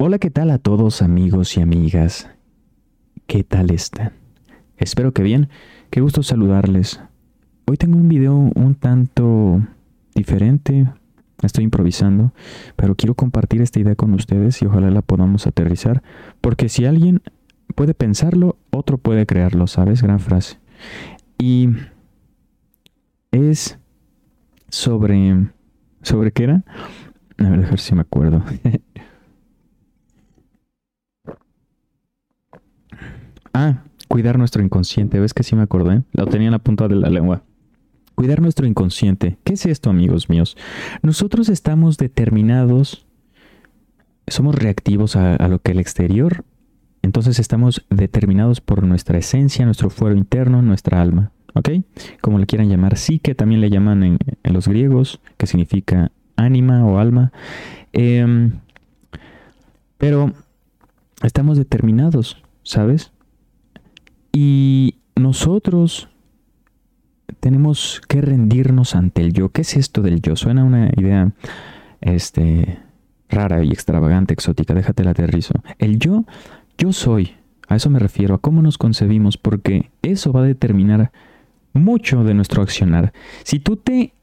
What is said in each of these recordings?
Hola, ¿qué tal a todos amigos y amigas? ¿Qué tal están? Espero que bien. Qué gusto saludarles. Hoy tengo un video un tanto diferente. Estoy improvisando, pero quiero compartir esta idea con ustedes y ojalá la podamos aterrizar. Porque si alguien puede pensarlo, otro puede crearlo, ¿sabes? Gran frase. Y es sobre... ¿Sobre qué era? A ver, a ver si me acuerdo. Ah, cuidar nuestro inconsciente. ¿Ves que sí me acordé? Lo tenía en la punta de la lengua. Cuidar nuestro inconsciente. ¿Qué es esto, amigos míos? Nosotros estamos determinados, somos reactivos a, lo que el exterior, entonces estamos determinados por nuestra esencia, nuestro fuero interno, nuestra alma. ¿Ok? Como le quieran llamar, sí que también le llaman en, los griegos, que significa ánima o alma. Em, pero estamos determinados, ¿sabes? Y nosotros tenemos que rendirnos ante el yo. ¿Qué es esto del yo? Suena una idea este, rara y extravagante, exótica. Déjate la aterrizo. El yo, yo soy. A eso me refiero, a cómo nos concebimos, porque eso va a determinar mucho de nuestro accionar. Si tú te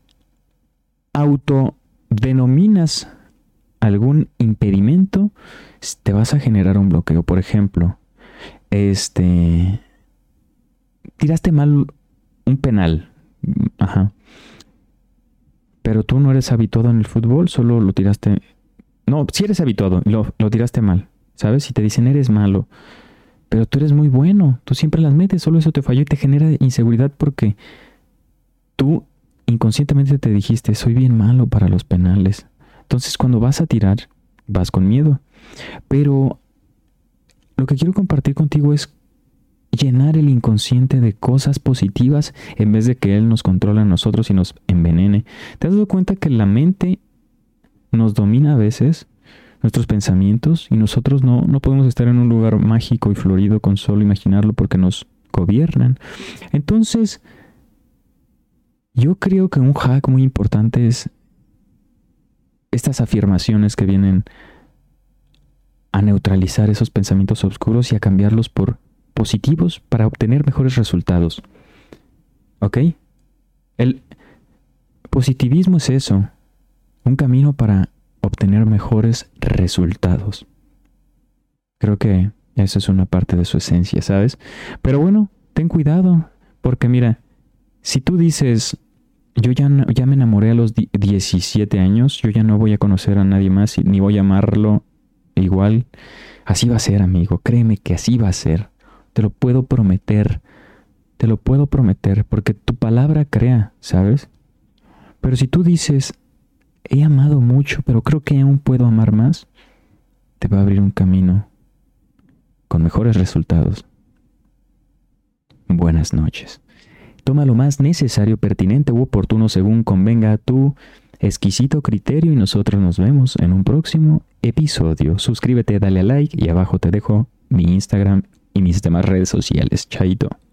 autodenominas algún impedimento, te vas a generar un bloqueo. Por ejemplo, este tiraste mal un penal. Ajá. Pero tú no eres habituado en el fútbol, solo lo tiraste. No, si eres habituado, lo, lo tiraste mal. ¿Sabes? Si te dicen eres malo, pero tú eres muy bueno, tú siempre las metes, solo eso te falló y te genera inseguridad porque tú inconscientemente te dijiste, soy bien malo para los penales. Entonces cuando vas a tirar, vas con miedo. Pero lo que quiero compartir contigo es llenar el inconsciente de cosas positivas en vez de que Él nos controle a nosotros y nos envenene. ¿Te has dado cuenta que la mente nos domina a veces? nuestros pensamientos y nosotros no, no podemos estar en un lugar mágico y florido con solo imaginarlo porque nos gobiernan. Entonces, yo creo que un hack muy importante es estas afirmaciones que vienen a neutralizar esos pensamientos oscuros y a cambiarlos por positivos para obtener mejores resultados. ¿Ok? El positivismo es eso, un camino para obtener mejores resultados. Creo que eso es una parte de su esencia, ¿sabes? Pero bueno, ten cuidado, porque mira, si tú dices, yo ya, ya me enamoré a los 17 años, yo ya no voy a conocer a nadie más, ni voy a amarlo igual, así va a ser, amigo, créeme que así va a ser. Te lo puedo prometer. Te lo puedo prometer porque tu palabra crea, ¿sabes? Pero si tú dices, he amado mucho, pero creo que aún puedo amar más, te va a abrir un camino con mejores resultados. Buenas noches. Toma lo más necesario, pertinente u oportuno según convenga a tu exquisito criterio y nosotros nos vemos en un próximo episodio. Suscríbete, dale a like y abajo te dejo mi Instagram y mis demás redes sociales. Chaito.